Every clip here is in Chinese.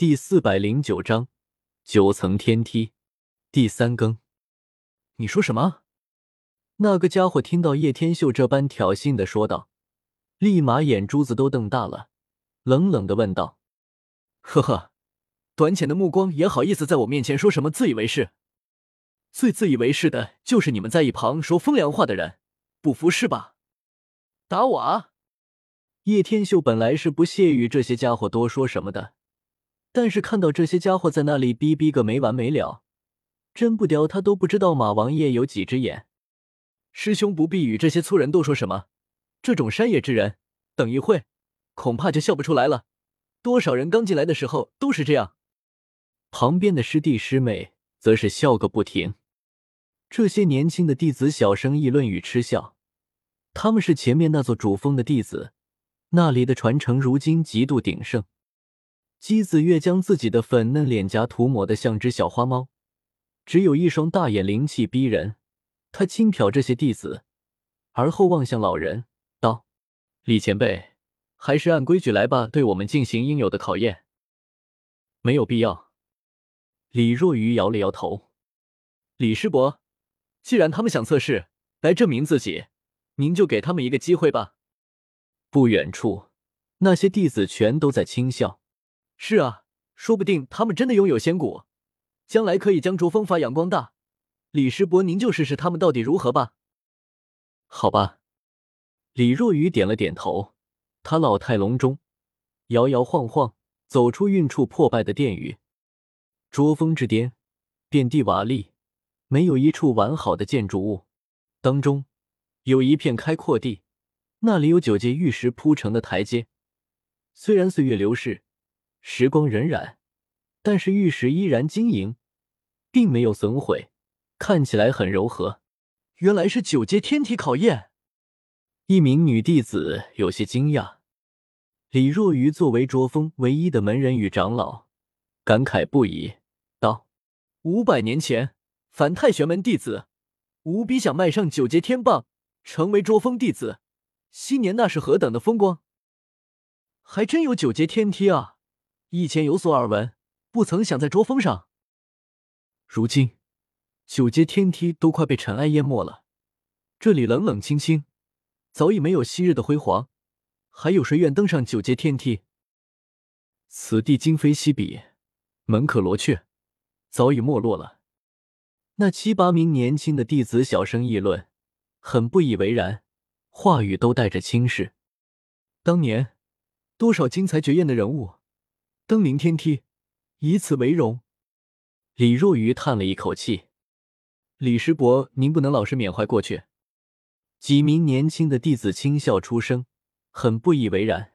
第四百零九章九层天梯第三更。你说什么？那个家伙听到叶天秀这般挑衅的说道，立马眼珠子都瞪大了，冷冷的问道：“呵呵，短浅的目光也好意思在我面前说什么自以为是？最自以为是的就是你们在一旁说风凉话的人，不服是吧？打我啊！”叶天秀本来是不屑于这些家伙多说什么的，但是看到这些家伙在那里逼逼个没完没了，真不屌他都不知道马王爷有几只眼。师兄不必与这些粗人多说什么，这种山野之人，等一会恐怕就笑不出来了。多少人刚进来的时候都是这样。旁边的师弟师妹则是笑个不停。这些年轻的弟子小声议论与嗤笑，他们是前面那座主峰的弟子。那里的传承如今极度鼎盛。姬子月将自己的粉嫩脸颊涂抹得像只小花猫，只有一双大眼灵气逼人。他轻瞟这些弟子，而后望向老人道：“李前辈，还是按规矩来吧，对我们进行应有的考验。”没有必要。李若愚摇了摇头：“李师伯，既然他们想测试，来证明自己，您就给他们一个机会吧。”不远处，那些弟子全都在轻笑。是啊，说不定他们真的拥有仙骨，将来可以将卓峰发扬光大。李师伯，您就试试他们到底如何吧。好吧，李若愚点了点头。他老态龙钟，摇摇晃晃走出运处破败的殿宇。卓峰之巅，遍地瓦砾，没有一处完好的建筑物。当中有一片开阔地。那里有九阶玉石铺成的台阶，虽然岁月流逝，时光荏苒，但是玉石依然晶莹，并没有损毁，看起来很柔和。原来是九阶天体考验。一名女弟子有些惊讶。李若愚作为卓峰唯一的门人与长老，感慨不已，道：“五百年前，凡太玄门弟子，无比想迈上九阶天棒，成为卓峰弟子。”昔年那是何等的风光，还真有九阶天梯啊！以前有所耳闻，不曾想在卓峰上。如今九阶天梯都快被尘埃淹没了，这里冷冷清清，早已没有昔日的辉煌。还有谁愿登上九阶天梯？此地今非昔比，门可罗雀，早已没落了。那七八名年轻的弟子小声议论，很不以为然。话语都带着轻视。当年多少精彩绝艳的人物登临天梯，以此为荣。李若愚叹了一口气：“李师伯，您不能老是缅怀过去。”几名年轻的弟子轻笑出声，很不以为然。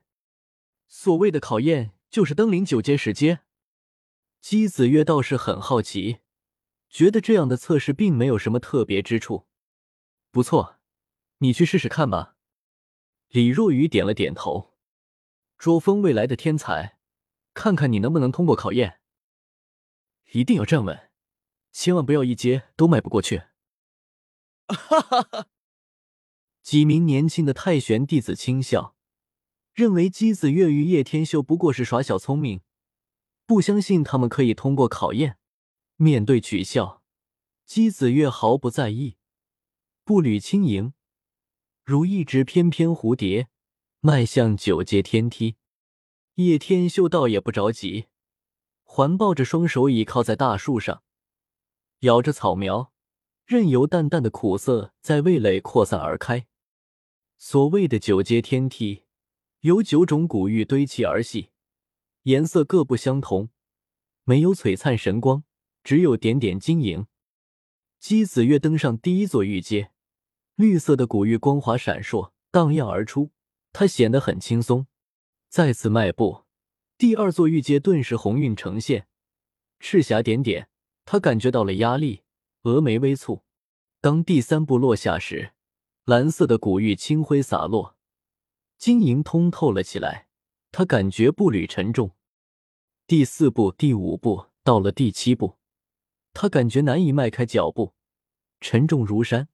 所谓的考验，就是登临九阶十阶。姬子月倒是很好奇，觉得这样的测试并没有什么特别之处。不错。你去试试看吧。李若愚点了点头。卓峰未来的天才，看看你能不能通过考验。一定要站稳，千万不要一阶都迈不过去。哈哈哈！几名年轻的太玄弟子轻笑，认为姬子月与叶天秀不过是耍小聪明，不相信他们可以通过考验。面对取笑，姬子月毫不在意，步履轻盈。如一只翩翩蝴蝶，迈向九阶天梯。叶天秀倒也不着急，环抱着双手倚靠在大树上，咬着草苗，任由淡淡的苦涩在味蕾扩散而开。所谓的九阶天梯，由九种古玉堆砌而系，颜色各不相同，没有璀璨神光，只有点点晶莹。姬子月登上第一座玉阶。绿色的古玉光华闪烁，荡漾而出，他显得很轻松。再次迈步，第二座玉阶顿时红晕呈现，赤霞点点，他感觉到了压力，峨眉微蹙。当第三步落下时，蓝色的古玉清辉洒落，晶莹通透了起来，他感觉步履沉重。第四步、第五步，到了第七步，他感觉难以迈开脚步，沉重如山。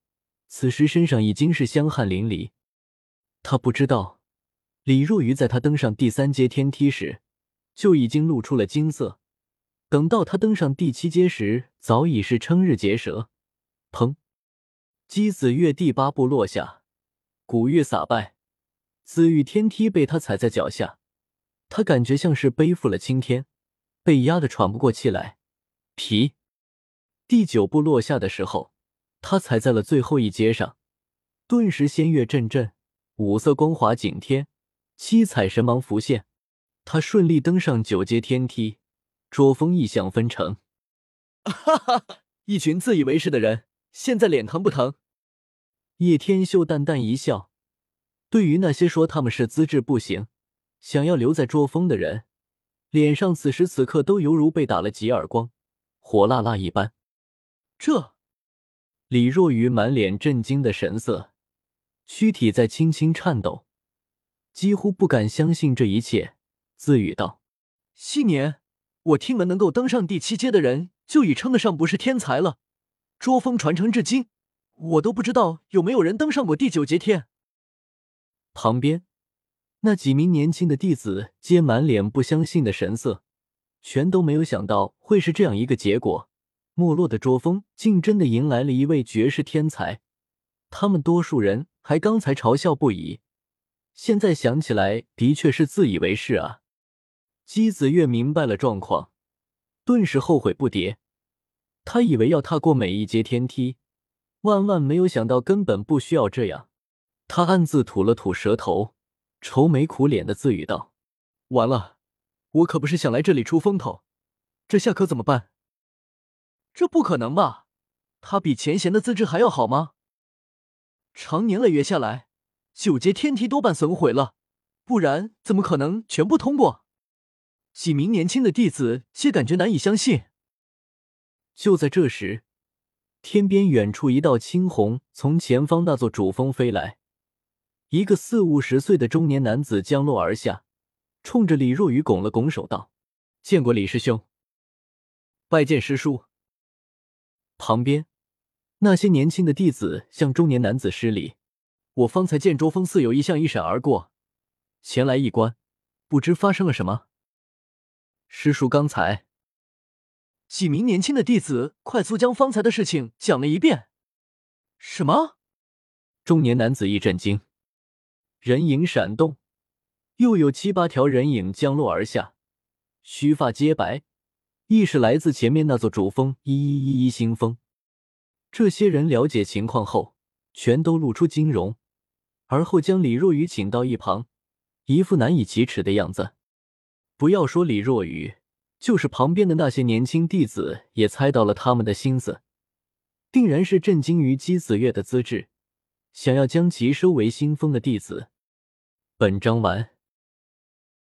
此时身上已经是香汗淋漓，他不知道李若愚在他登上第三阶天梯时，就已经露出了金色。等到他登上第七阶时，早已是瞠日结舌。砰！姬子月第八步落下，古玉洒败，紫玉天梯被他踩在脚下，他感觉像是背负了青天，被压得喘不过气来。皮！第九步落下的时候，他踩在了最后一阶上，顿时仙乐阵阵，五色光华景天，七彩神芒浮现，他顺利登上九阶天梯。捉风异象纷呈，哈哈，一群自以为是的人，现在脸疼不疼？叶天秀淡淡一笑，对于那些说他们是资质不行，想要留在捉风的人，脸上此时此刻都犹如被打了几耳光，火辣辣一般。这，李若愚满脸震惊的神色，躯体在轻轻颤抖，几乎不敢相信这一切，自语道：“昔年。”我听闻能够登上第七阶的人，就已称得上不是天才了。捉风传承至今，我都不知道有没有人登上过第九阶天。旁边那几名年轻的弟子皆满脸不相信的神色，全都没有想到会是这样一个结果。没落的捉风竟真的迎来了一位绝世天才，他们多数人还刚才嘲笑不已，现在想起来的确是自以为是啊。姬子月明白了状况，顿时后悔不迭。他以为要踏过每一阶天梯，万万没有想到根本不需要这样。他暗自吐了吐舌头，愁眉苦脸的自语道：“完了，我可不是想来这里出风头，这下可怎么办？这不可能吧？他比前贤的资质还要好吗？常年累月下来，九阶天梯多半损毁了，不然怎么可能全部通过？”几名年轻的弟子皆感觉难以相信。就在这时，天边远处一道青虹从前方那座主峰飞来，一个四五十岁的中年男子降落而下，冲着李若愚拱了拱手道：“见过李师兄，拜见师叔。”旁边那些年轻的弟子向中年男子施礼：“我方才见卓峰似有异象一闪而过，前来一观，不知发生了什么。”师叔刚才，几名年轻的弟子快速将方才的事情讲了一遍。什么？中年男子一震惊，人影闪动，又有七八条人影降落而下，须发皆白，亦是来自前面那座主峰一一一一星峰。这些人了解情况后，全都露出惊容，而后将李若雨请到一旁，一副难以启齿的样子。不要说李若雨，就是旁边的那些年轻弟子也猜到了他们的心思，定然是震惊于姬子月的资质，想要将其收为新封的弟子。本章完。